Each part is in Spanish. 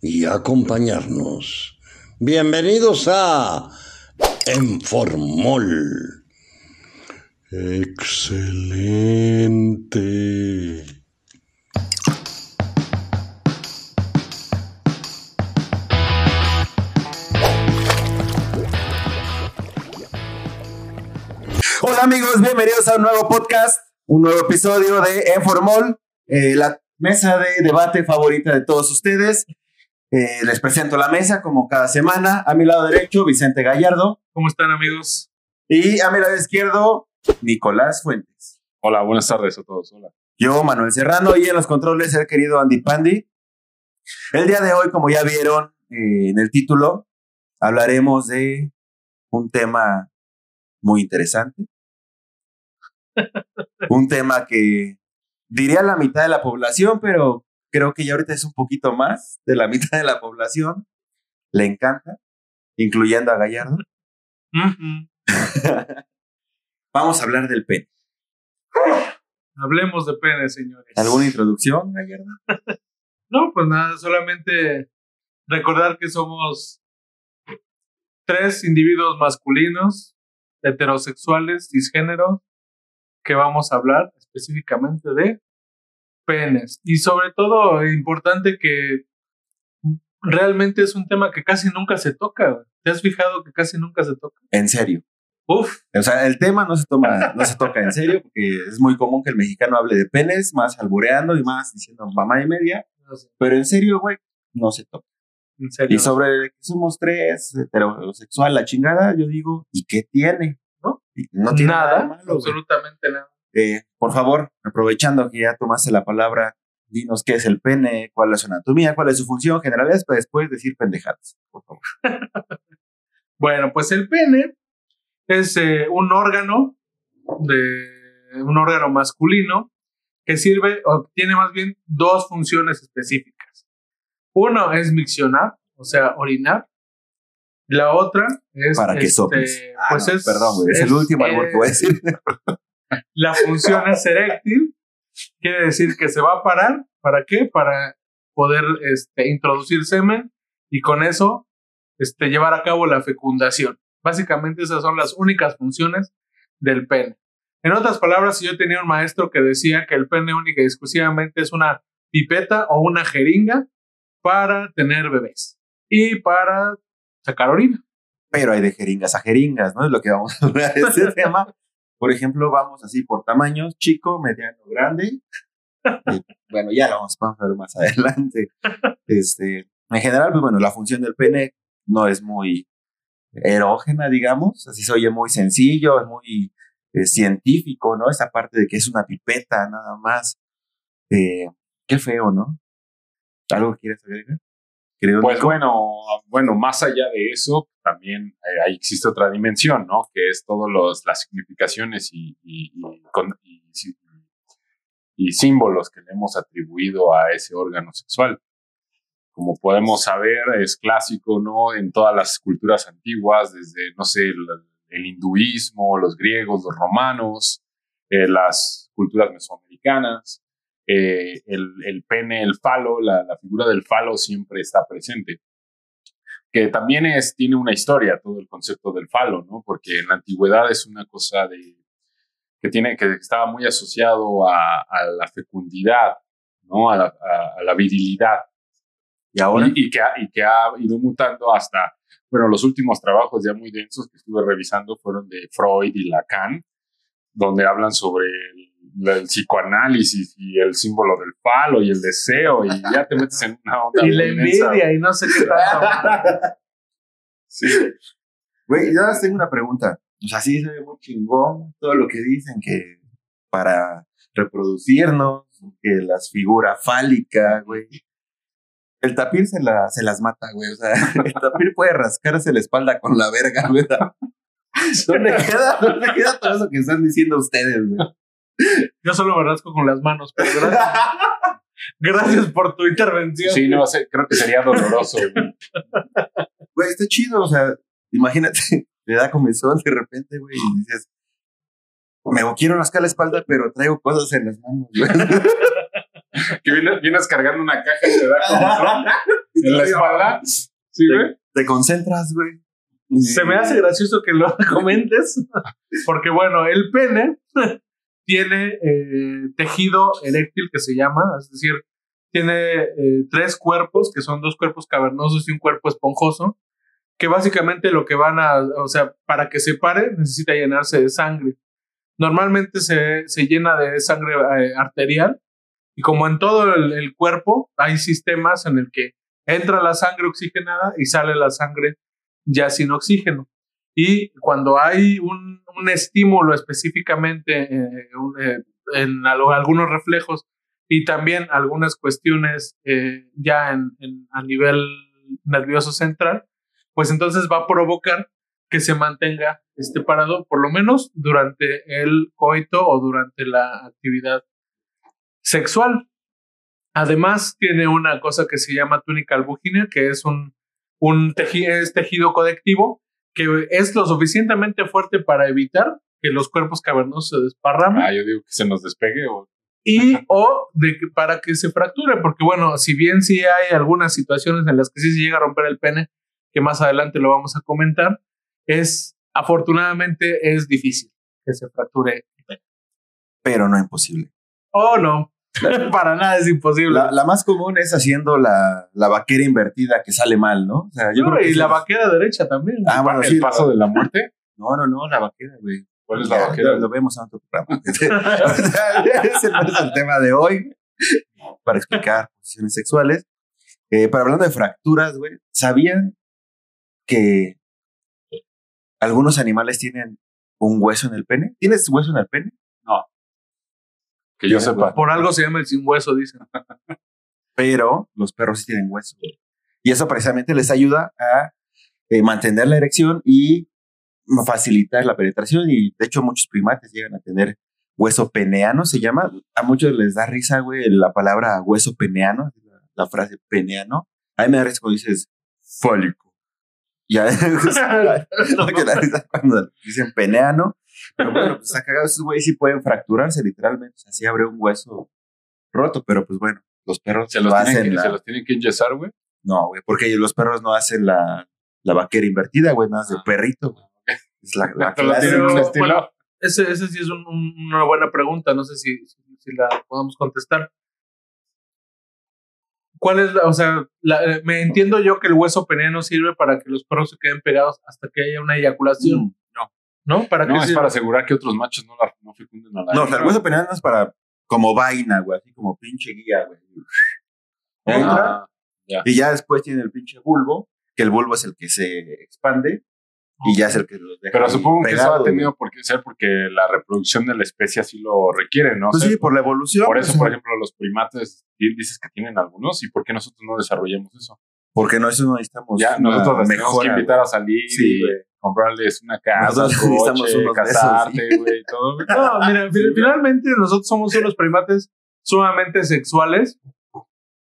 y acompañarnos. Bienvenidos a Enformol. Excelente. Hola amigos, bienvenidos a un nuevo podcast, un nuevo episodio de Enformol, eh, la mesa de debate favorita de todos ustedes. Eh, les presento la mesa como cada semana. A mi lado derecho, Vicente Gallardo. ¿Cómo están amigos? Y a mi lado izquierdo, Nicolás Fuentes. Hola, buenas tardes a todos. Hola. Yo, Manuel Serrano, y en los controles el querido Andy Pandi. El día de hoy, como ya vieron eh, en el título, hablaremos de un tema muy interesante. un tema que diría la mitad de la población, pero creo que ya ahorita es un poquito más de la mitad de la población. Le encanta, incluyendo a Gallardo. Vamos a hablar del pene. Hablemos de pene, señores. ¿Alguna introducción, Gallardo? no, pues nada, solamente recordar que somos tres individuos masculinos, heterosexuales, cisgéneros, que vamos a hablar específicamente de penes. Y sobre todo, importante que realmente es un tema que casi nunca se toca. ¿Te has fijado que casi nunca se toca? En serio. Uf. O sea, el tema no se toma, no se toca en serio, porque es muy común que el mexicano hable de penes, más albureando y más diciendo mamá y media. Pero en serio, güey, no se toca. En serio. Y sobre que somos tres, heterosexual, la chingada, yo digo, ¿y qué tiene? ¿No? no tiene nada, nada, malo, absolutamente nada. Eh, por favor, aprovechando que ya tomaste la palabra, dinos qué es el pene, cuál es su anatomía, cuál es su función general, para después decir pendejadas, por favor. Bueno, pues el pene es eh, un órgano de un órgano masculino que sirve o tiene más bien dos funciones específicas. Uno es miccionar, o sea, orinar. La otra es Para que este, soples. Ah, pues no, es, perdón, güey, es, el último albur que voy a decir. La función es eréctil, quiere decir que se va a parar. ¿Para qué? Para poder este, introducir semen y con eso este, llevar a cabo la fecundación. Básicamente esas son las únicas funciones del pene. En otras palabras, yo tenía un maestro que decía que el pene única y exclusivamente es una pipeta o una jeringa para tener bebés y para sacar orina. Pero hay de jeringas a jeringas, ¿no? Es lo que vamos a hablar de este tema. Por ejemplo, vamos así por tamaños, chico, mediano, grande. Bueno, ya lo vamos, vamos a ver más adelante. Este, en general, pues bueno, la función del pene no es muy erógena, digamos. Así se oye muy sencillo, es muy eh, científico, ¿no? Esa parte de que es una pipeta, nada más. Eh, qué feo, ¿no? ¿Algo quieres agregar? Pues bueno, bueno, más allá de eso, también eh, ahí existe otra dimensión, ¿no? Que es todas las significaciones y, y, y, con- símbolos que le hemos atribuido a ese órgano sexual. Como podemos saber, es clásico, ¿no? En todas las culturas antiguas, desde, no sé, el, el hinduismo, los griegos, los romanos, eh, las culturas mesoamericanas, eh, el, el pene, el falo, la, la figura del falo siempre está presente. Que también es, tiene una historia todo el concepto del falo, ¿no? Porque en la antigüedad es una cosa de, que, tiene, que estaba muy asociado a, a la fecundidad, ¿no? A la, a- a la virilidad. ¿Y ahora? Y, y que ha, y que ha ido mutando hasta, bueno, los últimos trabajos ya muy densos que estuve revisando fueron de Freud y Lacan, donde hablan sobre el, psicoanálisis y el símbolo del falo y el deseo, y ya te metes en una onda. Y la envidia y no sé qué tanto. Sí. Güey, yo ahora tengo una pregunta. O sea, sí se ve muy chingón todo lo que dicen que para reproducirnos, que las figuras fálicas, güey. El tapir se, la, se las mata, güey. O sea, el tapir puede rascarse la espalda con la verga, güey. ¿Dónde queda, ¿Dónde queda todo eso que están diciendo ustedes, güey? Yo solo me rasco con las manos, pero gracias. gracias por tu intervención. Sí, no sé, creo que sería doloroso. güey. Güey, está chido, o sea, imagínate, le da comezón de repente, güey, y dices, me quiero rascar la espalda, pero traigo cosas en las manos, güey. Que vienes, vienes cargando una caja y te da como en la espalda. Sí, güey. Te concentras, güey. Se me hace gracioso que lo comentes, porque bueno, el pene tiene eh, tejido eréctil que se llama, es decir, tiene eh, tres cuerpos, que son dos cuerpos cavernosos y un cuerpo esponjoso, que básicamente lo que van a, o sea, para que se pare necesita llenarse de sangre. Normalmente se, se llena de sangre eh, arterial y como en todo el, el cuerpo hay sistemas en el que entra la sangre oxigenada y sale la sangre ya sin oxígeno. Y cuando hay un, estímulo específicamente eh, eh, en algunos reflejos y también algunas cuestiones eh, ya en, en- a nivel nervioso central, pues entonces va a provocar que se mantenga este parado por lo menos durante el coito o durante la actividad sexual. Además, tiene una cosa que se llama túnica albuginea, que es un, un teji- es tejido conectivo que es lo suficientemente fuerte para evitar que los cuerpos cavernosos se desparramen Ah, yo digo que se nos despegue o y o de que para que se fracture, porque bueno, si bien sí hay algunas situaciones en las que sí se llega a romper el pene, que más adelante lo vamos a comentar, es afortunadamente es difícil que se fracture. Pero no imposible. Oh, no, para nada es imposible. La, la más común es haciendo la, la vaquera invertida que sale mal, ¿no? O sea, yo No, creo que y la es- vaquera derecha también. Ah, bueno, el sí. paso de la muerte. No, no, no, la vaquera, güey. ¿Cuál es la Ya, vaquera? Lo, lo vemos en otro programa. Ese no es el tema de hoy. Para explicar posiciones sexuales. Eh, pero hablando de fracturas, güey, ¿sabían que algunos animales tienen un hueso en el pene? ¿Tienes hueso en el pene? Que yo sepa. Por algo se llama el sin hueso, dicen. pero los perros sí tienen hueso. Y eso precisamente les ayuda a eh, mantener la erección y facilitar la penetración. Y de hecho, muchos primates llegan a tener hueso peneano, se llama. A muchos les da risa, güey, la palabra hueso peneano, la, la frase peneano. A mí me da risa cuando dices fólico. Ya, cuando dicen peneano. Pero bueno, pues está cagado. Esos güeyes sí pueden fracturarse literalmente. O sea, sí abre un hueso roto, pero pues bueno, los perros Se los, lo tienen que, la- se los tienen que enyesar, güey. no, güey, porque los perros no hacen la, la vaquera invertida, güey, nada más de Ah. perrito. güey. Es la, la clase. tienen un Pero, estilo. bueno, Ese, ese sí es un- un- una buena pregunta, no sé si, si, la podamos contestar. ¿Cuál es la, o sea, la- eh, me entiendo yo que el hueso peneano sirve para que los perros se queden pegados hasta que haya una eyaculación, Mm, no. ¿Para No, qué es sirve? para asegurar que otros machos no, la, no fecunden a la no, o sea, el hueso peneano es para como vaina, güey, así como pinche guía, güey. Entra, Ah, y ya después tiene el pinche bulbo, que el bulbo es el que se expande y ya es el que los deja. pero supongo que eso ha tenido por qué ser porque la reproducción de la especie así lo requiere, ¿no? Pues O sea, sí, por la evolución. por pues, eso, por ejemplo, los primates di- dices que tienen algunos y por qué nosotros no desarrollamos eso. Porque no, eso no necesitamos. Ya nosotros tenemos que invitar a salir Sí, y güey. comprarles una casa, Nosotros un coche, casarte, güey, todo. No, mira, fi- finalmente nosotros somos unos primates sumamente sexuales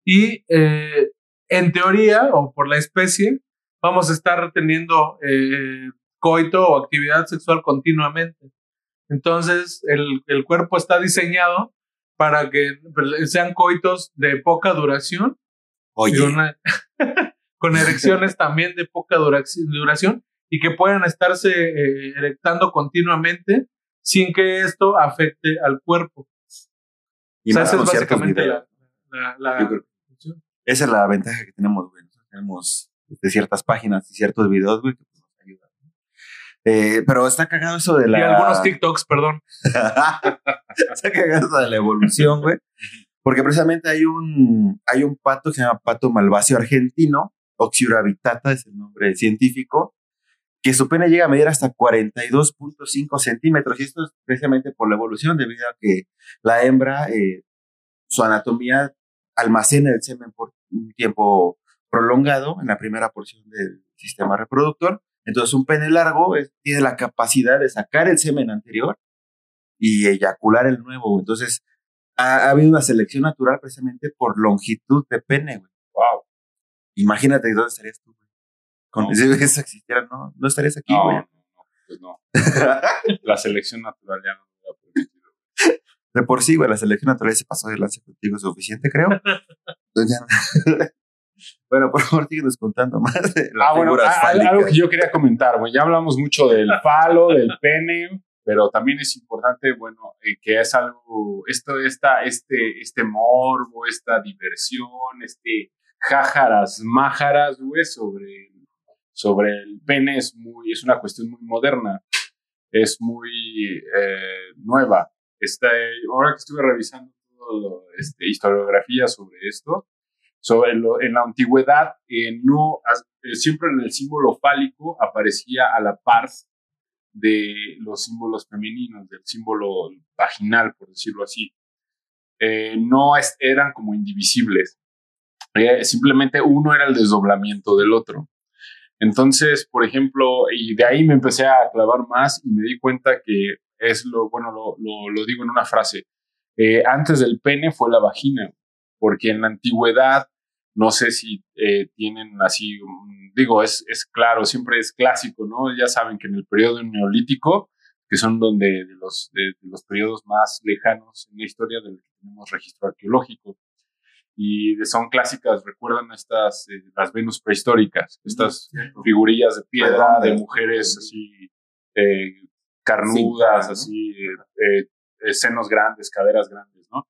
y eh, en teoría o por la especie vamos a estar teniendo eh, coito o actividad sexual continuamente. Entonces el, el cuerpo está diseñado para que sean coitos de poca duración Oye, una- con erecciones también de poca duraci- duración y que puedan estarse eh, erectando continuamente sin que esto afecte al cuerpo. y o sea, esa es básicamente la, la- Esa es la ventaja que tenemos, güey. Nosotros tenemos de ciertas páginas y ciertos videos, güey, que nos ayudan. Eh, pero está cagado eso de la. Y algunos TikToks, perdón. está cagado eso de la evolución, güey. Porque precisamente hay un, hay un pato que se llama pato malvacio argentino, Oxiura habitata es el nombre científico, que su pene llega a medir hasta 42.5 centímetros. Y esto es precisamente por la evolución, debido a que la hembra, eh, su anatomía almacena el semen por un tiempo prolongado en la primera porción del sistema reproductor. Entonces, un pene largo es- tiene la capacidad de sacar el semen anterior y eyacular el nuevo. Entonces, ha, ha habido una selección natural precisamente por longitud de pene, güey. Wow. Imagínate dónde estarías tú, güey. Con, No. Si eso existiera, no, no estarías aquí, No, güey. no, pues no. La selección natural ya no lo ha permitido. De por sí, güey, la selección natural se pasó de lance contigo suficiente, creo. Entonces ya- bueno, por favor, síguenos contando más de las Ah, bueno, figuras a- a- algo fálicas. que yo quería comentar, bueno, ya hablamos mucho del falo, del pene, pero también es importante, bueno, eh, que es algo, esto, esta, este, este morbo, esta diversión, este jájaras, májaras, güey, sobre, sobre el pene es muy, es una cuestión muy moderna, es muy eh, nueva. Esta, ahora que estuve revisando todo este, historiografía sobre esto, sobre lo, en la antigüedad, eh, no, eh, siempre en el símbolo fálico aparecía a la par de los símbolos femeninos, del símbolo vaginal, por decirlo así. Eh, no eran como indivisibles. Eh, simplemente uno era el desdoblamiento del otro. Entonces, por ejemplo, y de ahí me empecé a clavar más y me di cuenta que es lo, bueno, lo, lo, digo en una frase, eh, antes del pene fue la vagina, porque en la antigüedad, no sé si tienen así, digo, es, es claro, siempre es clásico, ¿no? Ya saben que en el periodo neolítico, que son donde de los, de, de los periodos más lejanos en la historia del que tenemos registro arqueológico, y son clásicas, recuerdan estas, eh, las Venus prehistóricas, estas figurillas de piedra de mujeres así eh, carnudas, así eh, eh, senos grandes, caderas grandes, ¿no?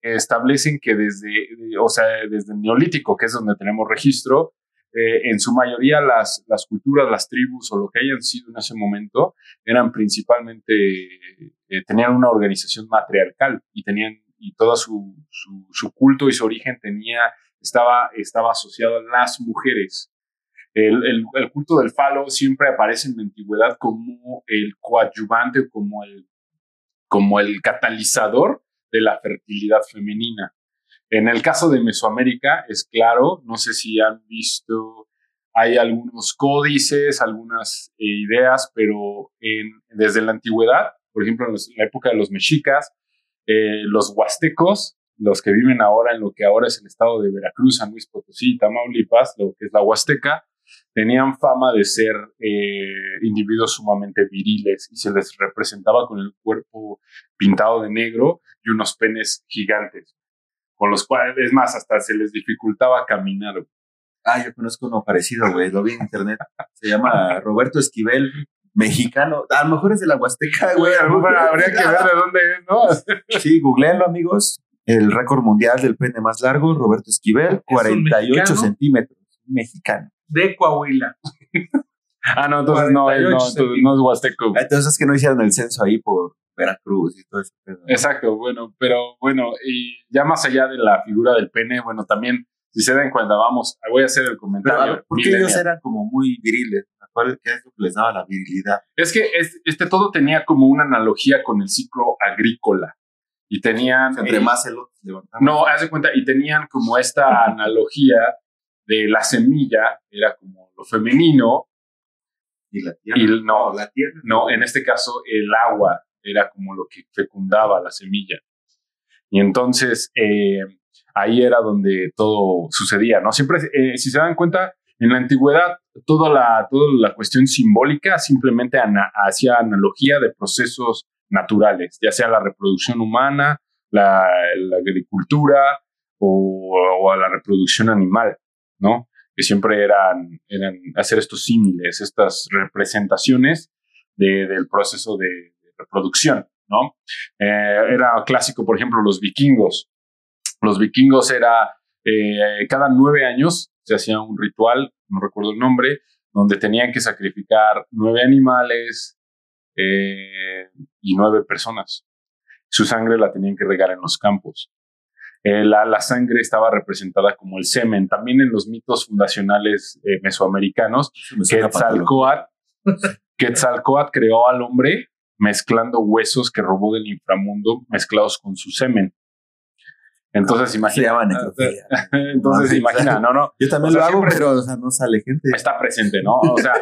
Establecen que desde, o sea, desde el neolítico, que es donde tenemos registro, eh, en su mayoría las, las culturas, las tribus o lo que hayan sido en ese momento eran principalmente, eh, tenían una organización matriarcal y tenían, y todo su, su, culto y su origen tenía, estaba, estaba asociado a las mujeres. El, el, el culto del falo siempre aparece en la antigüedad como el coadyuvante, como el, como el catalizador de la fertilidad femenina. En el caso de Mesoamérica es claro, no sé si han visto, hay algunos códices, algunas eh, ideas, pero desde la antigüedad, por ejemplo, en la época de los mexicas, eh, los huastecos, los que viven ahora en lo que ahora es el estado de Veracruz, San Luis Potosí, Tamaulipas, lo que es la Huasteca, tenían fama de ser eh, individuos sumamente viriles y se les representaba con el cuerpo pintado de negro y unos penes gigantes, con los cuales, es más, hasta se les dificultaba caminar. Ah, yo conozco uno parecido, güey. Lo vi en internet. Se llama Roberto Esquivel, mexicano. A lo mejor es de la Huasteca, güey. habría que ver de dónde es, ¿no? Sí, googleenlo, amigos. El récord mundial del pene más largo, Roberto Esquivel, un 48 mexicano? centímetros. Mexicano. De Coahuila. Ah, no, entonces no, es- no, 48 entonces no es huasteco. Ah, Entonces es que no hicieron el censo ahí por Veracruz y todo eso. ¿no? Exacto, bueno, pero bueno, y ya más allá de la figura del pene, bueno, también, si se dan cuenta, vamos, voy a hacer el comentario. a ver, ¿por qué millennial. ellos eran como muy viriles? ¿Cuál qué es lo que les daba la virilidad? Es que es- este todo tenía como una analogía con el ciclo agrícola. Y tenían. Entre eh, más elotes levantaban. No, haz de cuenta, y tenían como esta analogía de la semilla, era como lo femenino, Y la tierra. y el- no, la tierra. no, en este caso el agua era como lo que fecundaba la semilla. Y entonces eh, ahí era donde todo sucedía, ¿no? Siempre, eh, si se dan cuenta, en la antigüedad toda la, toda la cuestión simbólica simplemente ana- hacía analogía de procesos naturales, ya sea la reproducción humana, la, la agricultura o, o a la reproducción animal, ¿no? Que siempre eran, eran hacer estos símiles, estas representaciones de- del proceso de, de reproducción, ¿no? Eh, era clásico, por ejemplo, los vikingos. Los vikingos era, eh, cada nueve años se hacía un ritual, no recuerdo el nombre, donde tenían que sacrificar nueve animales eh, y nueve personas. Su sangre la tenían que regar en los campos. Eh, la, la sangre estaba representada como el semen. También en los mitos fundacionales eh, mesoamericanos, Eso me. Quetzalcoatl, Quetzalcoatl creó al hombre mezclando huesos que robó del inframundo mezclados con su semen. Entonces Se imagina. llama necrofilia. Entonces No, imagina, no, no. Yo también O sea, lo hago, pero o sea, no sale gente. está presente, ¿no? O sea,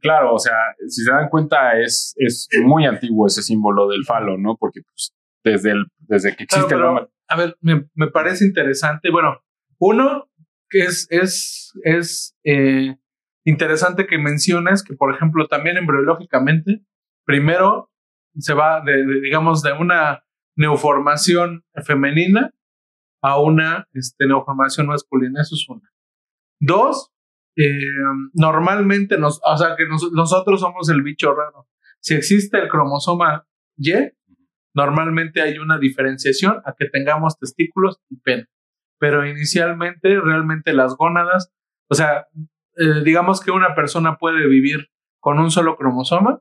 claro, o sea, si se dan cuenta, es, es muy antiguo ese símbolo del falo, ¿no? Porque pues, desde, el, desde que Claro, existe el hombre. A ver, me, me parece interesante. Bueno, uno que es, es, es eh, interesante que menciones que, por ejemplo, también embriológicamente, primero se va de, digamos, de una neoformación femenina a una este, neoformación masculina. Eso es una. Dos, eh, normalmente, nos, o sea, que nos- nosotros somos el bicho raro. Si existe el cromosoma Y, normalmente hay una diferenciación a que tengamos testículos y pene. Pero inicialmente, realmente las gónadas, o sea, eh, digamos que una persona puede vivir con un solo cromosoma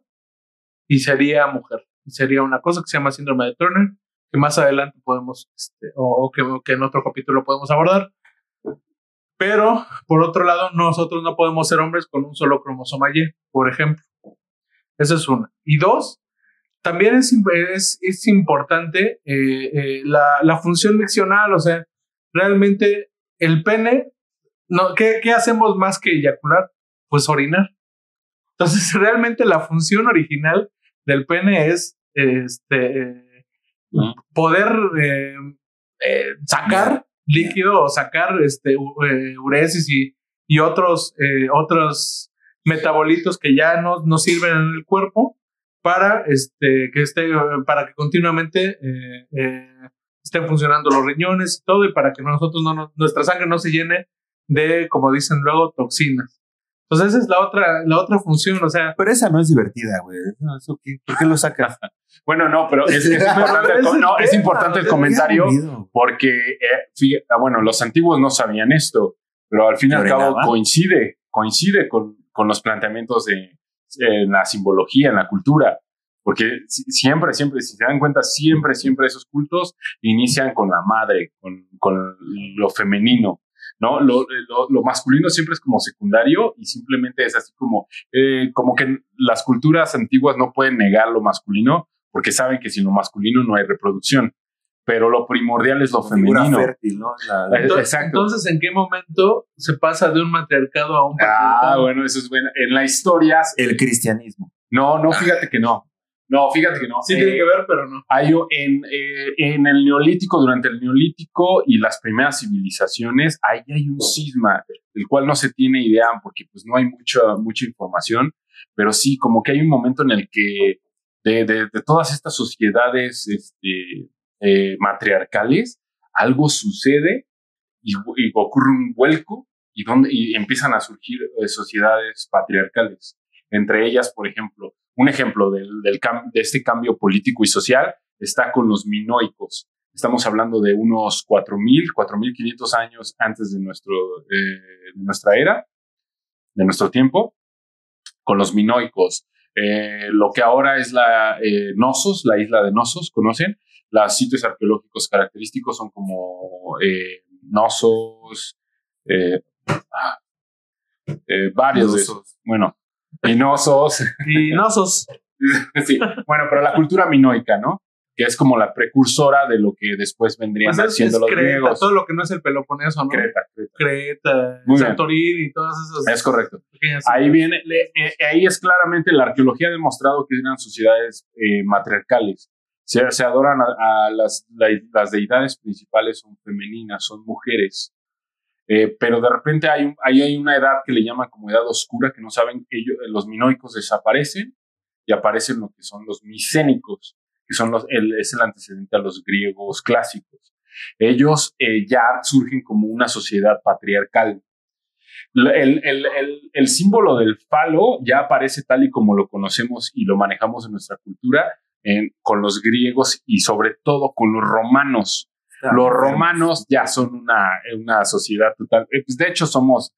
y sería mujer. Y sería una cosa que se llama síndrome de Turner, que más adelante podemos, este, o, que, que en otro capítulo podemos abordar. Pero, por otro lado, nosotros no podemos ser hombres con un solo cromosoma Y, por ejemplo. Esa es una. Y dos, también es, es, es importante eh, eh, la, la función miccional, o sea, realmente el pene, no, ¿qué, ¿qué hacemos más que eyacular? Pues orinar. Entonces, realmente la función original del pene es este, Ujú. poder eh, eh, sacar líquido o sacar este, u- eh, uresis y, y otros, otros metabolitos que ya no, no sirven en el cuerpo para este que esté para que continuamente eh, eh, estén funcionando los riñones y todo y para que nosotros no nos- nuestra sangre no se llene de como dicen luego toxinas entonces esa es la otra la otra función o sea Pero esa no es divertida, güey. No, ¿eso qué? ¿Por qué lo sacas? Bueno, no, pero es, es importante, el, no, es importante el comentario porque, eh, ah, bueno, los antiguos no sabían esto, pero al fin y al cabo coincide, coincide con, con los planteamientos de en la simbología, en la cultura. Porque si- siempre, siempre, si se dan cuenta, siempre, siempre esos cultos inician con la madre, con, con lo femenino, ¿no? Lo, lo, lo masculino siempre es como secundario y simplemente es así como, eh, como que las culturas antiguas no pueden negar lo masculino porque saben que sin lo masculino no hay reproducción. Pero lo primordial es lo femenino. fértil, ¿no? La- la- entonces, exacto. entonces en qué momento se pasa de un matriarcado a un Ah, patriarcado bueno, eso es bueno. En la historia, el cristianismo. no, no, fíjate que no. No, fíjate que no. sí Eh, tiene que ver pero no Hay en, eh, en el neolítico, durante el neolítico y las primeras civilizaciones, ahí hay un cisma, del cual no se tiene idea porque pues no hay mucha, mucha información, pero sí, como que hay un momento en el que de, de- de todas estas sociedades este, eh, matriarcales, algo sucede y, y ocurre un vuelco y, donde, y empiezan a surgir eh, sociedades patriarcales. Entre ellas, por ejemplo, un ejemplo del, del de este cambio político y social está con los minoicos. Estamos hablando de unos 4.000, 4.500 años antes de, nuestro, eh, de nuestra era, de nuestro tiempo, con los minoicos. Lo que ahora es la Nosos, la isla de Nosos, ¿conocen? Los sitios arqueológicos característicos son como eh, Nosos, eh, ah, eh, varios de esos. Bueno, y Nosos, y nosos sí, bueno, pero la cultura minoica, ¿no? Que es como la precursora de lo que después vendrían pues es, haciendo los Creta griegos. todo lo que no es el Peloponeso no Creta, Creta. Creta Muy. Santorini y todas esas Es correcto. Ahí viene, le- eh, ahí es claramente la arqueología ha demostrado que eran sociedades eh, matriarcales. Se, adoran a, las, la- las deidades principales, son femeninas, son mujeres. Eh, pero de repente hay, hay una edad que le llaman como edad oscura, que no saben, ellos, los minoicos desaparecen y aparecen lo que son los micénicos, que son los, el, es el antecedente a los griegos clásicos. Ellos eh, ya surgen como una sociedad patriarcal. El, el- el- el símbolo del falo ya aparece tal y como lo conocemos y lo manejamos en nuestra cultura en- con los griegos y sobre todo con los romanos. Los romanos ya son una, una sociedad total. eh, pues de hecho, somos.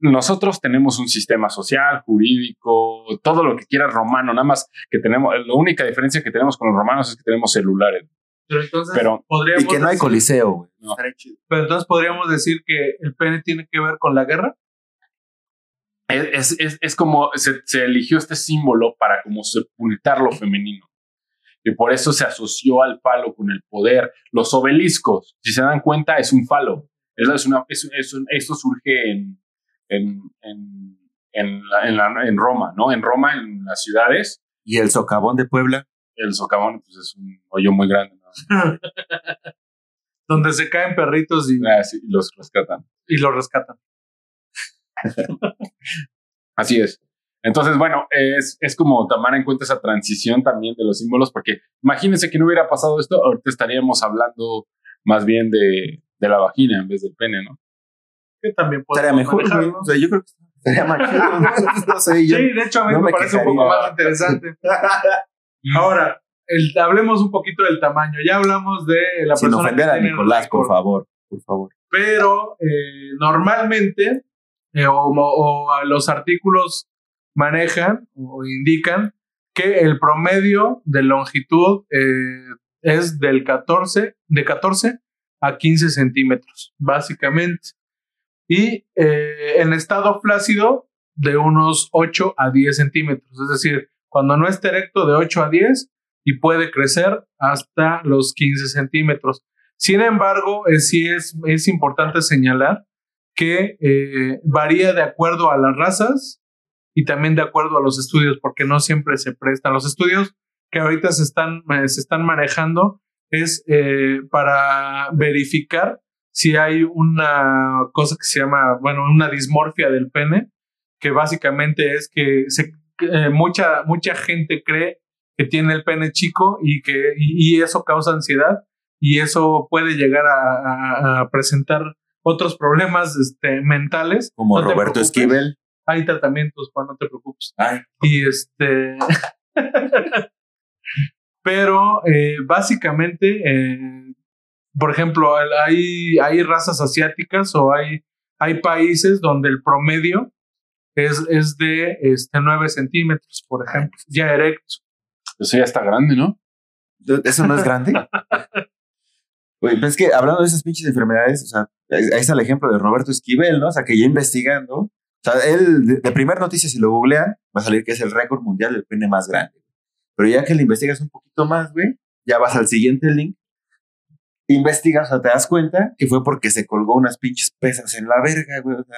Nosotros tenemos un sistema social, jurídico, todo lo que quieras romano, nada más que tenemos. La única diferencia que tenemos con los romanos es que tenemos celulares. pero entonces Pero- podríamos Y que no hay decir- coliseo, güey. No. Pero entonces podríamos decir que el pene tiene que ver con la guerra Es, es, es, es como se, se eligió este símbolo para como sepultar lo femenino. Y por eso se asoció al falo con el poder. Los obeliscos, si se dan cuenta, es un falo. Eso es una, es, es un- esto surge en, en, en, en, la- en, la- en Roma, ¿no? En Roma, en las ciudades, Y el socavón de Puebla. el socavón pues, es un hoyo muy grande, ¿no? Donde se caen perritos y, Ah, sí, y los rescatan. y los rescatan. Así es. Entonces, bueno, es, es como tomar en cuenta esa transición también de los símbolos, porque imagínense que no hubiera pasado esto, ahorita estaríamos hablando más bien de, de la vagina en vez del pene, ¿no? Que también Estaría podemos mejor. O sea, yo creo que estaría más chido. No, No sé, yo. Sí, de hecho a mí no me, me parece un poco más interesante. Ahora, el, hablemos un poquito del tamaño. Ya hablamos de la Sin persona ofender que a Nicolás, por favor. Por favor. Pero eh, normalmente eh, o, o a los artículos manejan o indican que el promedio de longitud eh, es del 14, de 14 a 15 centímetros, básicamente. Y eh, en estado flácido de unos 8 a 10 centímetros. Es decir, cuando no está erecto de 8 a 10 y puede crecer hasta los 15 centímetros. Sin embargo, eh, sí es, es importante señalar que varía de acuerdo a las razas y también de acuerdo a los estudios, porque no siempre se prestan. Los estudios que ahorita se están, eh, se están manejando es eh, para verificar si hay una cosa que se llama, bueno, una dismorfia del pene, que básicamente es que se, eh, mucha, mucha gente cree que tiene el pene chico y que y, y eso causa ansiedad y eso puede llegar a, a- a presentar otros problemas este, mentales. Como No Roberto. Esquivel. Hay tratamientos, Juan, no te preocupes. Ay, Y este. Pero eh, básicamente, eh, por ejemplo, hay, hay razas asiáticas o hay, hay países donde el promedio es, es de este, 9 centímetros, por ejemplo, ya erecto. Eso ya está grande, ¿no? ¿Eso no es grande? Güey, pues es que hablando de esas pinches enfermedades, o sea, ahí ahí está el ejemplo de Roberto Esquivel, ¿no? O sea, que ya investigando, o sea, él, de, de primer noticia, si lo googlean, va a salir que es el récord mundial del pene más grande. Pero ya que le investigas un poquito más, güey, ya vas al siguiente link, investigas, o sea, te das cuenta que fue porque se colgó unas pinches pesas en la verga, güey, o sea,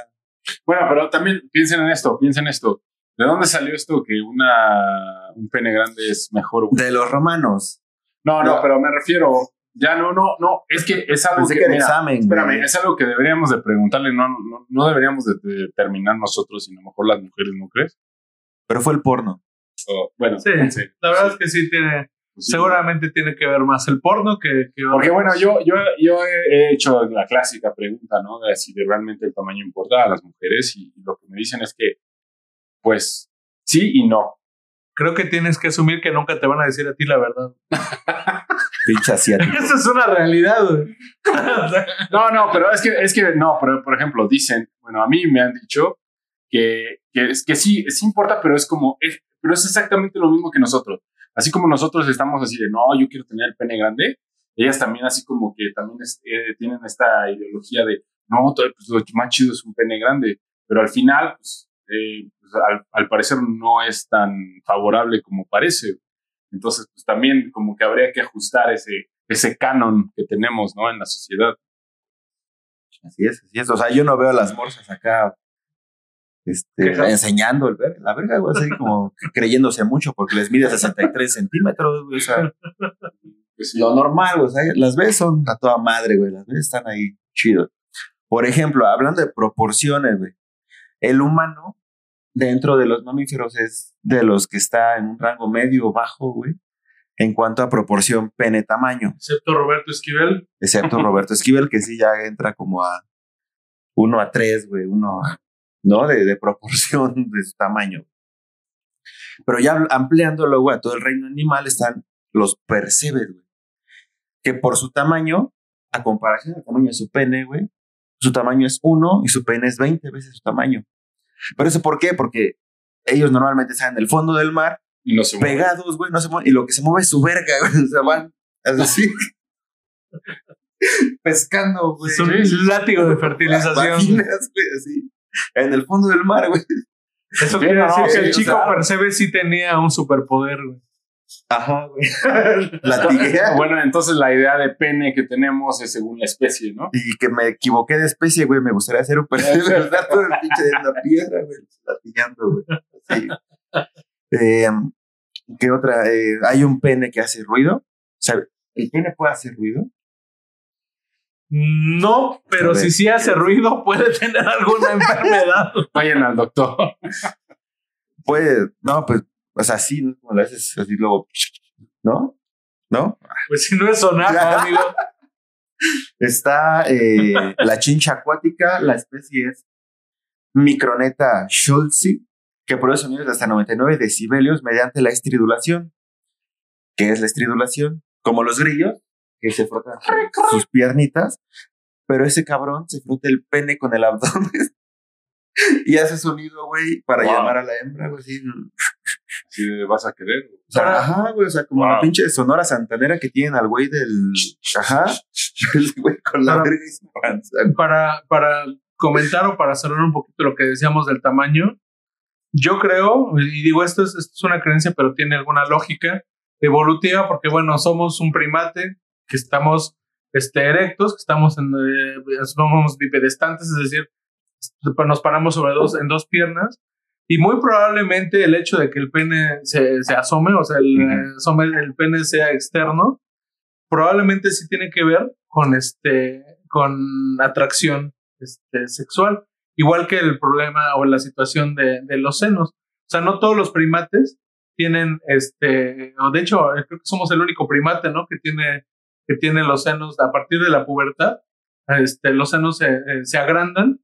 Bueno, pero también piensen en esto, piensen en esto. ¿De dónde salió esto que una, un pene grande es mejor? güey? de los romanos. No, no, No. pero me refiero, ya no, no, no, es que es algo Pensé que, que mira, examen, espérame, güey. es algo que deberíamos de preguntarle, no, no, no deberíamos de de determinar nosotros, sino mejor las mujeres, ¿no crees? Pero fue el porno. O, bueno, Sí, la verdad es que sí tiene, sí. seguramente tiene que ver más el porno que... que Porque bueno, yo, yo, yo he hecho la clásica pregunta, ¿no? De si de realmente el tamaño importa a las mujeres y, y lo que me dicen es que, pues, sí y no. Creo que tienes que asumir que nunca te van a decir a ti la verdad. Pinche asiático. Esa es una realidad, güey. No, no, pero es que, es que no, pero por ejemplo, dicen, bueno, a mí me han dicho que, que es que sí, sí importa, pero es como, es, pero es exactamente lo mismo que nosotros. Así como nosotros estamos así de, no, yo quiero tener el pene grande, ellas también así como que también es- eh, tienen esta ideología de, no, todo- pues, lo más chido es un pene grande, pero al final, pues, eh, pues, al, al parecer no es tan favorable como parece. Entonces, pues también como que habría que ajustar ese, ese canon que tenemos, ¿no? En la sociedad. Así es, así es. O sea, yo no veo a las morsas acá este, enseñando el ver, la verga, güey, así como creyéndose mucho porque les mide 63 centímetros, güey. O sea, Pues lo normal, güey. O sea, las ves son a toda madre, güey. Las ves están ahí chido. Por ejemplo, hablando de proporciones, güey. El humano, dentro de los mamíferos, es de los que está en un rango medio o bajo, güey. En cuanto a proporción pene-tamaño. Excepto Roberto Esquivel. excepto Roberto Esquivel, que sí ya entra como a uno a tres, güey, uno, a- ¿no? De, de proporción de su tamaño. Pero ya ampliándolo, güey, a todo el reino animal están los percebes, güey. Que por su tamaño, a comparación del tamaño de su pene, güey, su tamaño es uno y su pene es 20 veces su tamaño. ¿Pero eso por qué? Porque ellos normalmente están en el fondo del mar Y no se mueve. pegados, güey, no se mueven, y lo que se mueve es su verga, güey, o sea, van así, pescando, güey. Es un látigo de fertilización. Vaginas, güey, así, en el fondo del mar, güey. Eso quiere no, decir no, que sí, el o chico sea- Percebe sí tenía un superpoder, güey. Ajá, güey. Latiguea. Bueno, entonces la idea de pene que tenemos es según la especie, ¿no? Y que me equivoqué de especie, güey. Me gustaría hacer un perfil de verdad todo el pinche de una piedra, güey. Latigando, güey. Sí. Eh, ¿Qué otra? Eh, hay un pene que hace ruido. O sea, ¿el pene puede hacer ruido? No, pero si sí hace ruido, puede tener alguna enfermedad. Vayan al doctor. Puede, no, pues, o sea, sí, ¿no? Como lo haces así luego, ¿no? ¿No? Pues si no es sonar, amigo. Está eh, la chincha acuática, la especie es Microneta scholzi, que produce sonidos de hasta 99 decibelios mediante la estridulación. ¿Qué es la estridulación? Como los grillos, que se frotan sus piernitas, pero ese cabrón se frota el pene con el abdomen y hace sonido, güey, para Wow. llamar a la hembra, güey, así. Si vas a querer. O sea, Para- ajá, güey, o sea, como la Wow. pinche sonora santanera que tienen al güey del. Ajá. El güey con la Para- verga y su panza. Para, para comentar o para cerrar un poquito lo que decíamos del tamaño, yo creo, y digo, esto es, esto es una creencia, pero tiene alguna lógica evolutiva, porque bueno, somos un primate que estamos este, erectos, que estamos en, eh, somos bipedestantes, es decir, nos paramos sobre dos, en dos piernas, y muy probablemente el hecho de que el pene se, se asome, o sea, el, Ujú. eh, asome- el pene sea externo, probablemente sí tiene que ver con este, con atracción este, sexual, igual que el problema o la situación de, de los senos. O sea, no todos los primates tienen, este, o de hecho, eh, creo que somos el único primate, ¿no? Que tiene, que tiene los senos a partir de la pubertad, este, los senos se, eh, se agrandan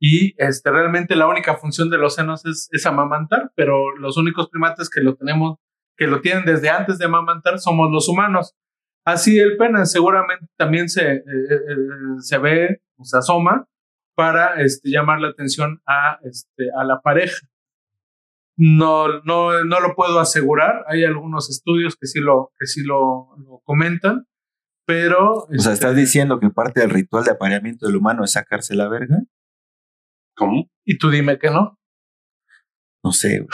y este, realmente la única función de los senos es, es amamantar, pero los únicos primates que lo tenemos, que lo tienen desde antes de amamantar somos los humanos. Así el pene seguramente también se, eh, eh, se ve, o se asoma para este, llamar la atención a, este, a la pareja. No, no, no lo puedo asegurar. Hay algunos estudios que sí lo, que sí lo, lo comentan, pero. O sea, este, estás diciendo que parte del ritual de apareamiento del humano es sacarse la verga. ¿Cómo? Y tú dime que no. No sé.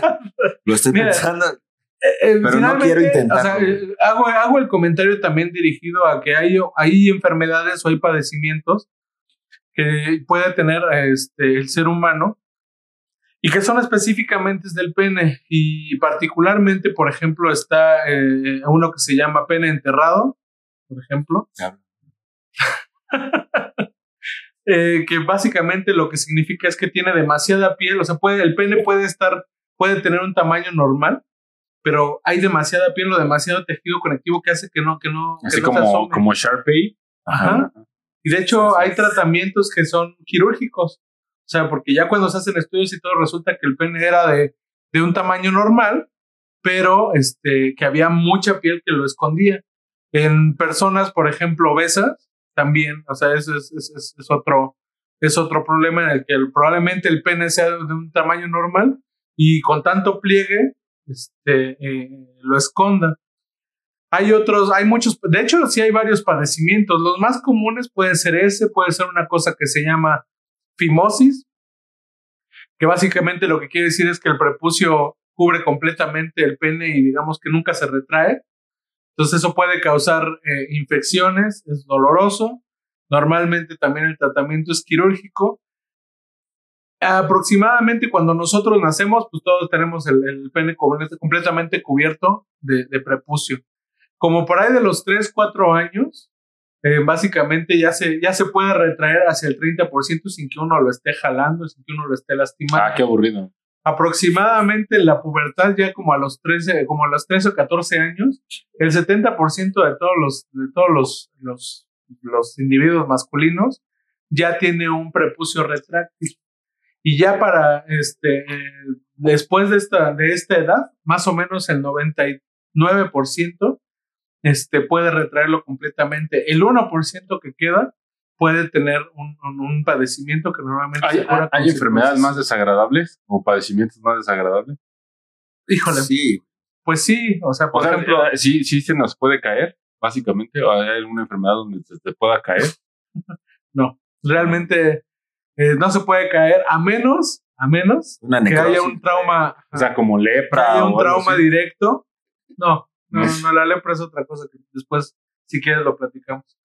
Lo estoy Mira, pensando. Eh, Pero no quiero intentarlo, o sea, eh, hago, hago el comentario también dirigido a que hay, hay enfermedades o hay padecimientos que puede tener este, el ser humano y que son específicamente del pene. Y particularmente, por ejemplo, está eh, uno que se llama pene enterrado, por ejemplo. Eh, que básicamente lo que significa es que tiene demasiada piel, o sea, puede, el pene puede estar, puede tener un tamaño normal, pero hay demasiada piel o demasiado tejido conectivo que hace que no, que no, que Así no se como, como Sharpay. Ajá. Y de hecho hay tratamientos que son quirúrgicos. O sea, porque ya cuando se hacen estudios y todo resulta que el pene era de, de un tamaño normal, pero este, que había mucha piel que lo escondía. En personas, por ejemplo, obesas, también, o sea, eso es, es, es, otro, es otro problema en el que probablemente el pene sea de un tamaño normal y con tanto pliegue este, eh, lo esconda. Hay otros, hay muchos, de hecho sí hay varios padecimientos. Los más comunes puede ser ese, puede ser una cosa que se llama fimosis, que básicamente lo que quiere decir es que el prepucio cubre completamente el pene y digamos que nunca se retrae. Entonces eso puede causar eh, infecciones, es doloroso. Normalmente también el tratamiento es quirúrgico. Aproximadamente cuando nosotros nacemos, pues todos tenemos el, pene complet- completamente cubierto de, de prepucio. Como por ahí de los 3, 4 años, eh, básicamente ya se, ya se puede retraer hacia el 30% sin que uno lo esté jalando, sin que uno lo esté lastimando Ah, qué aburrido. Aproximadamente en la pubertad, ya como a los 13, como a los 13 o 14 años, el 70% de todos los, de todos los, los, los individuos masculinos ya tiene un prepucio retráctil. Y ya para este, después de esta, de esta edad, más o menos el 99% este, puede retraerlo completamente. El 1% que queda puede tener un, un, un padecimiento que normalmente ¿Hay, se cura hay enfermedades más desagradables o padecimientos más desagradables? Híjole, Sí. Pues sí, o sea, por O sea, ejemplo, eh, sí, sí se nos puede caer, básicamente. ¿O ¿Hay alguna enfermedad donde se te pueda caer? no, realmente eh, no se puede caer a menos, a menos Una que haya un trauma, O sea, como que lepra haya o un algo trauma así. directo No, no, no, la lepra es otra cosa que después, si quieres, lo platicamos.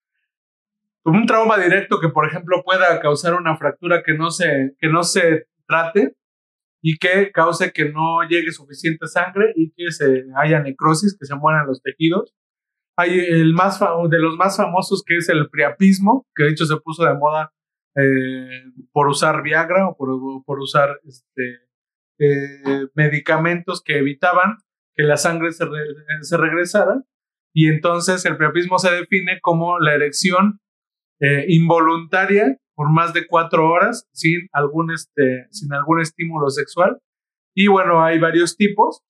Un trauma directo que, por ejemplo, pueda causar una fractura que no se, que no se trate y que cause que no llegue suficiente sangre y que se haya necrosis, que se mueran los tejidos. Hay el más de los más famosos que es el priapismo, que de hecho se puso de moda eh, por usar Viagra o por, por usar este, eh, medicamentos que evitaban que la sangre se, se, regresara. Y entonces el priapismo se define como la erección eh, involuntaria por más de cuatro horas sin algún, este, sin algún estímulo sexual. Y bueno, hay varios tipos,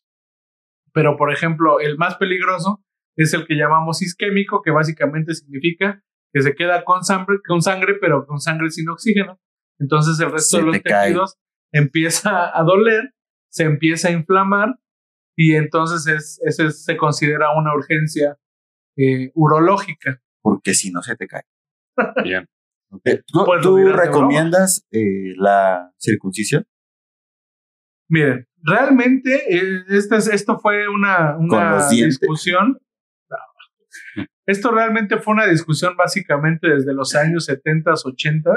pero por ejemplo, el más peligroso es el que llamamos isquémico, que básicamente significa que se queda con sangre, con sangre, pero con sangre sin oxígeno. Entonces el resto de los tejidos empieza a doler, se empieza a inflamar y entonces es, ese se considera una urgencia eh, urológica. Porque si no se te cae. Bien. ¿Tú, pues recomiendas eh, la circuncisión? Miren, realmente eh, esto fue una, una discusión. Esto realmente fue una discusión básicamente desde los años 70, 80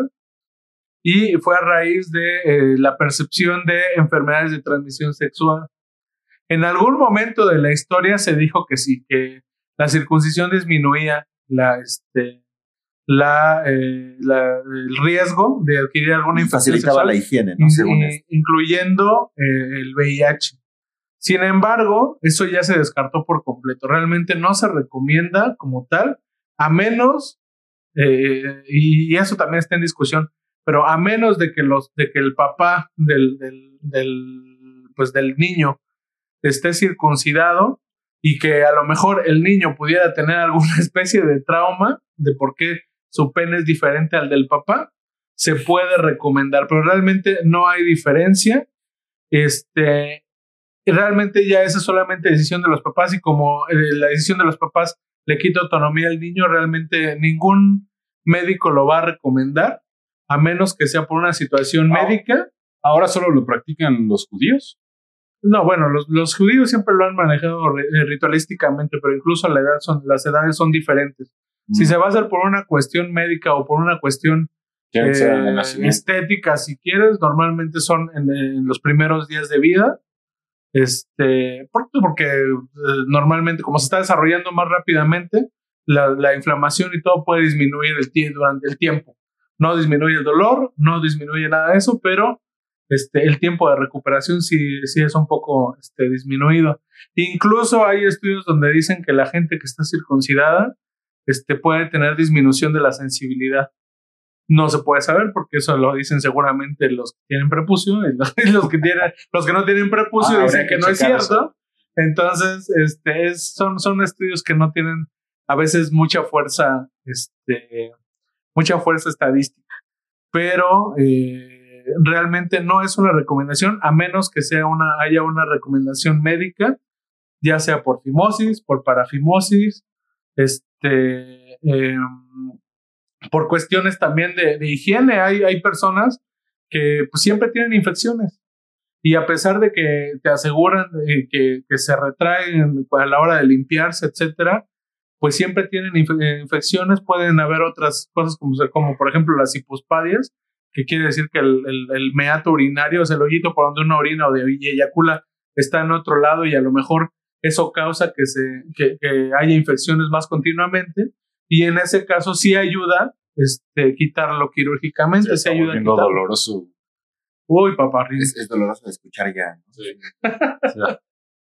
y fue a raíz de eh, la percepción de enfermedades de transmisión sexual. En algún momento de la historia se dijo que sí, que la circuncisión disminuía la, este, la, eh, la, el riesgo de adquirir alguna infección facilitaba la higiene, ¿no? incluyendo eh, el VIH. Sin embargo, eso ya se descartó por completo. Realmente no se recomienda como tal, a menos, eh, y eso también está en discusión, pero a menos de que, los, de que el papá del, del, del, pues del niño esté circuncidado y que a lo mejor el niño pudiera tener alguna especie de trauma de por qué su pene es diferente al del papá, se puede recomendar, pero realmente no hay diferencia. Este, realmente ya esa es solamente decisión de los papás y como eh, la decisión de los papás le quita autonomía al niño, realmente ningún médico lo va a recomendar, a menos que sea por una situación Ah. médica. ¿Ahora solo lo practican los judíos? No, bueno, los, los judíos siempre lo han manejado eh, ritualísticamente, pero incluso la edad son, las edades son diferentes. Si Mm. se va a hacer por una cuestión médica o por una cuestión ¿Quién sea de eh, estética, si quieres, normalmente son en, en los primeros días de vida. Este, por- porque eh, normalmente, como se está desarrollando más rápidamente, la, la inflamación y todo puede disminuir el durante el tiempo. No disminuye el dolor, no disminuye nada de eso, pero este, el tiempo de recuperación sí, sí es un poco este, disminuido. Incluso hay estudios donde dicen que la gente que está circuncidada este, puede tener disminución de la sensibilidad. No se puede saber porque eso lo dicen seguramente los que tienen prepucio y los, y los que tienen, los que no tienen prepucio Ah, dicen que, que no es cierto. eso. Entonces, este, es, son, son estudios que no tienen a veces mucha fuerza, este, mucha fuerza estadística, pero eh, realmente no es una recomendación a menos que sea una, haya una recomendación médica, ya sea por fimosis, por parafimosis, este, em, por cuestiones también de, de higiene. Hay, hay personas que pues, siempre tienen infecciones y a pesar de que te aseguran eh, que, que se retraen a la hora de limpiarse, etcétera, pues siempre tienen eh, infecciones. Pueden haber otras cosas como, como por ejemplo las hipospadias, que quiere decir que el, el, meato urinario, sea, el hoyito por donde uno orina o de, eyacula, está en otro lado y a lo mejor eso causa que, se, que, que haya infecciones más continuamente. Y en ese caso sí ayuda este, quitarlo quirúrgicamente, Se sí está ayuda a quitarlo. doloroso. Uy, papá, Es, es doloroso de escuchar ya. ¿no? Sí.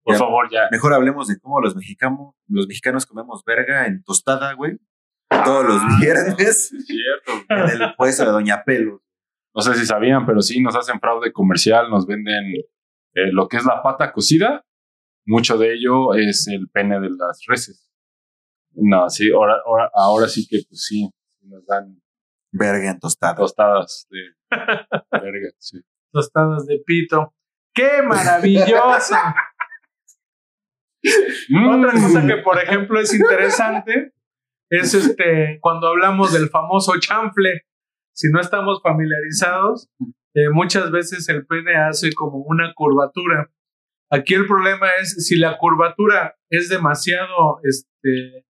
Por Ya. favor, ya. Mejor hablemos de cómo los mexicanos, los mexicanos comemos verga en tostada, güey. Todos los viernes Es cierto. en el puesto de Doña Pelo. No sé si sabían, pero sí nos hacen fraude comercial, nos venden eh, lo que es la pata cocida. Mucho de ello es el pene de las reses. No, sí, ahora, ahora, ahora sí que pues sí, nos dan Verga en tostada. tostadas de verga, sí. tostadas de pito. ¡Qué maravilloso! Otra Mm. cosa que, por ejemplo, es interesante es este cuando hablamos del famoso chanfle. Si no estamos familiarizados, eh, muchas veces el pene hace como una curvatura Aquí el problema es si la curvatura es demasiado, este,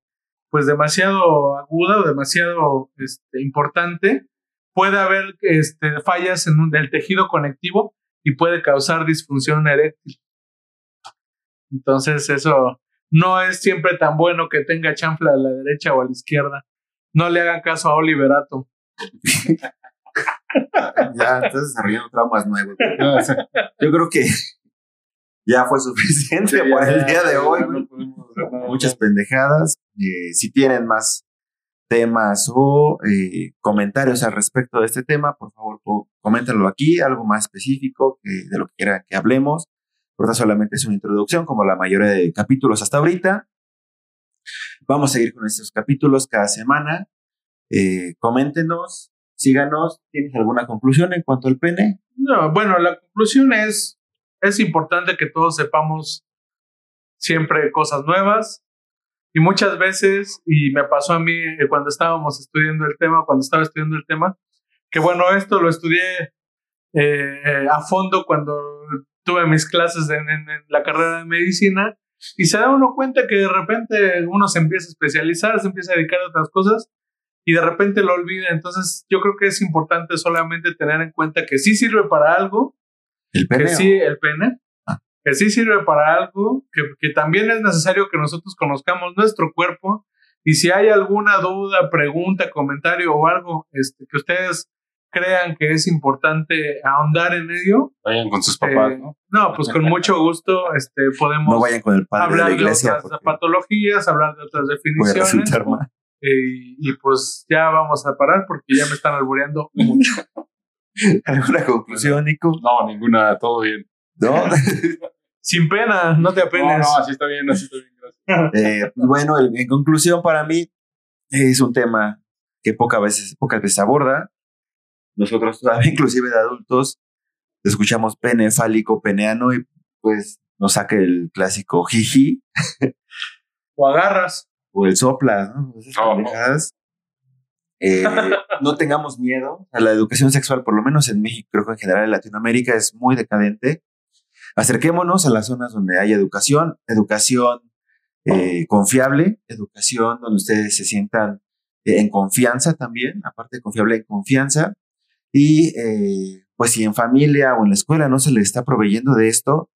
pues demasiado aguda o demasiado este, importante, puede haber este, fallas en el tejido conectivo y puede causar disfunción eréctil. Entonces eso no es siempre tan bueno que tenga chanfla a la derecha o a la izquierda. No le hagan caso a Oliverato. ya estás desarrollando traumas nuevos. Yo creo que ya fue suficiente por el día de hoy. Muchas pendejadas. Eh, si tienen más temas o eh, comentarios al respecto de este tema, por favor, coméntenlo aquí, algo más específico de lo que quieran que hablemos. Porque solamente es una introducción, como la mayoría de capítulos hasta ahorita. Vamos a seguir con estos capítulos cada semana. Eh, coméntenos, síganos. ¿Tienes alguna conclusión en cuanto al pene? No, bueno, la conclusión es es importante que todos sepamos siempre cosas nuevas. Y muchas veces, y me pasó a mí eh, cuando estábamos estudiando el tema, cuando estaba estudiando el tema, que bueno, esto lo estudié eh, eh, a fondo cuando tuve mis clases en, la carrera de medicina y se da uno cuenta que de repente uno se empieza a especializar, se empieza a dedicar a otras cosas y de repente lo olvida. Entonces yo creo que es importante solamente tener en cuenta que sí sirve para algo, ¿El pene? Que sí, el pene. Ah. Que sí sirve para algo, que, que también es necesario que nosotros conozcamos nuestro cuerpo. Y si hay alguna duda, pregunta, comentario o algo este, que ustedes crean que es importante ahondar en ello. Vayan con sus papás, eh, ¿no? No, pues con mucho gusto este, podemos no vayan con el padre hablar de, la iglesia de otras patologías, hablar de otras definiciones. Eh, y pues ya vamos a parar porque ya me están albureando mucho. ¿Alguna conclusión, Nico? No, ninguna, todo bien. ¿No? Sin pena, no te apenes. No, no, así está bien, así está bien, gracias. Eh, pues bueno, en conclusión, para mí es un tema que pocas veces, pocas veces aborda. Nosotros inclusive de adultos, escuchamos pene fálico, peneano y pues nos saca el clásico jiji. o agarras. O el sopla, ¿no? Esas Oh, pendejadas. Eh, no tengamos miedo a la educación sexual, por lo menos en México, creo que en general en Latinoamérica es muy decadente. Acerquémonos a las zonas donde hay educación, educación eh, confiable, educación donde ustedes se sientan eh, en confianza también, aparte de confiable en confianza. Y pues si en familia o en la escuela no se les está proveyendo de esto,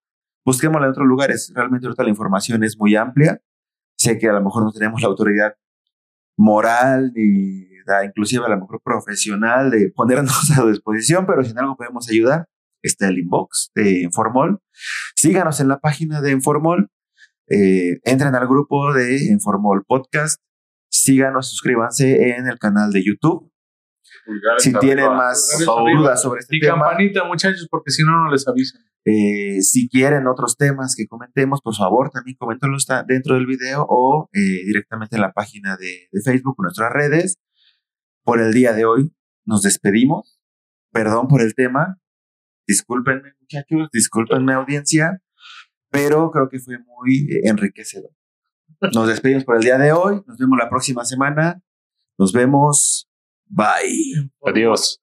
busquémosla en otros lugares. Realmente ahorita la información es muy amplia. Sé que a lo mejor no tenemos la autoridad moral ni da inclusive a lo mejor profesional de ponernos a disposición, pero si en algo podemos ayudar, está el inbox de Informol. Síganos en la página de Informol, eh, entren al grupo de Informol Podcast, síganos, suscríbanse en el canal de YouTube. Pulgares Si arriba. tienen más dudas sobre este Y tema, campanita, muchachos, porque si no, no les avisan. eh, si quieren otros temas que comentemos, por favor, también coméntenlos dentro del video o eh, directamente en la página de, de Facebook nuestras redes. Por el día de hoy nos despedimos. Perdón por el tema. Discúlpenme, muchachos, discúlpenme, audiencia, pero creo que fue muy eh, enriquecedor. Nos despedimos por el día de hoy. Nos vemos la próxima semana. Nos vemos. Bye. Adiós.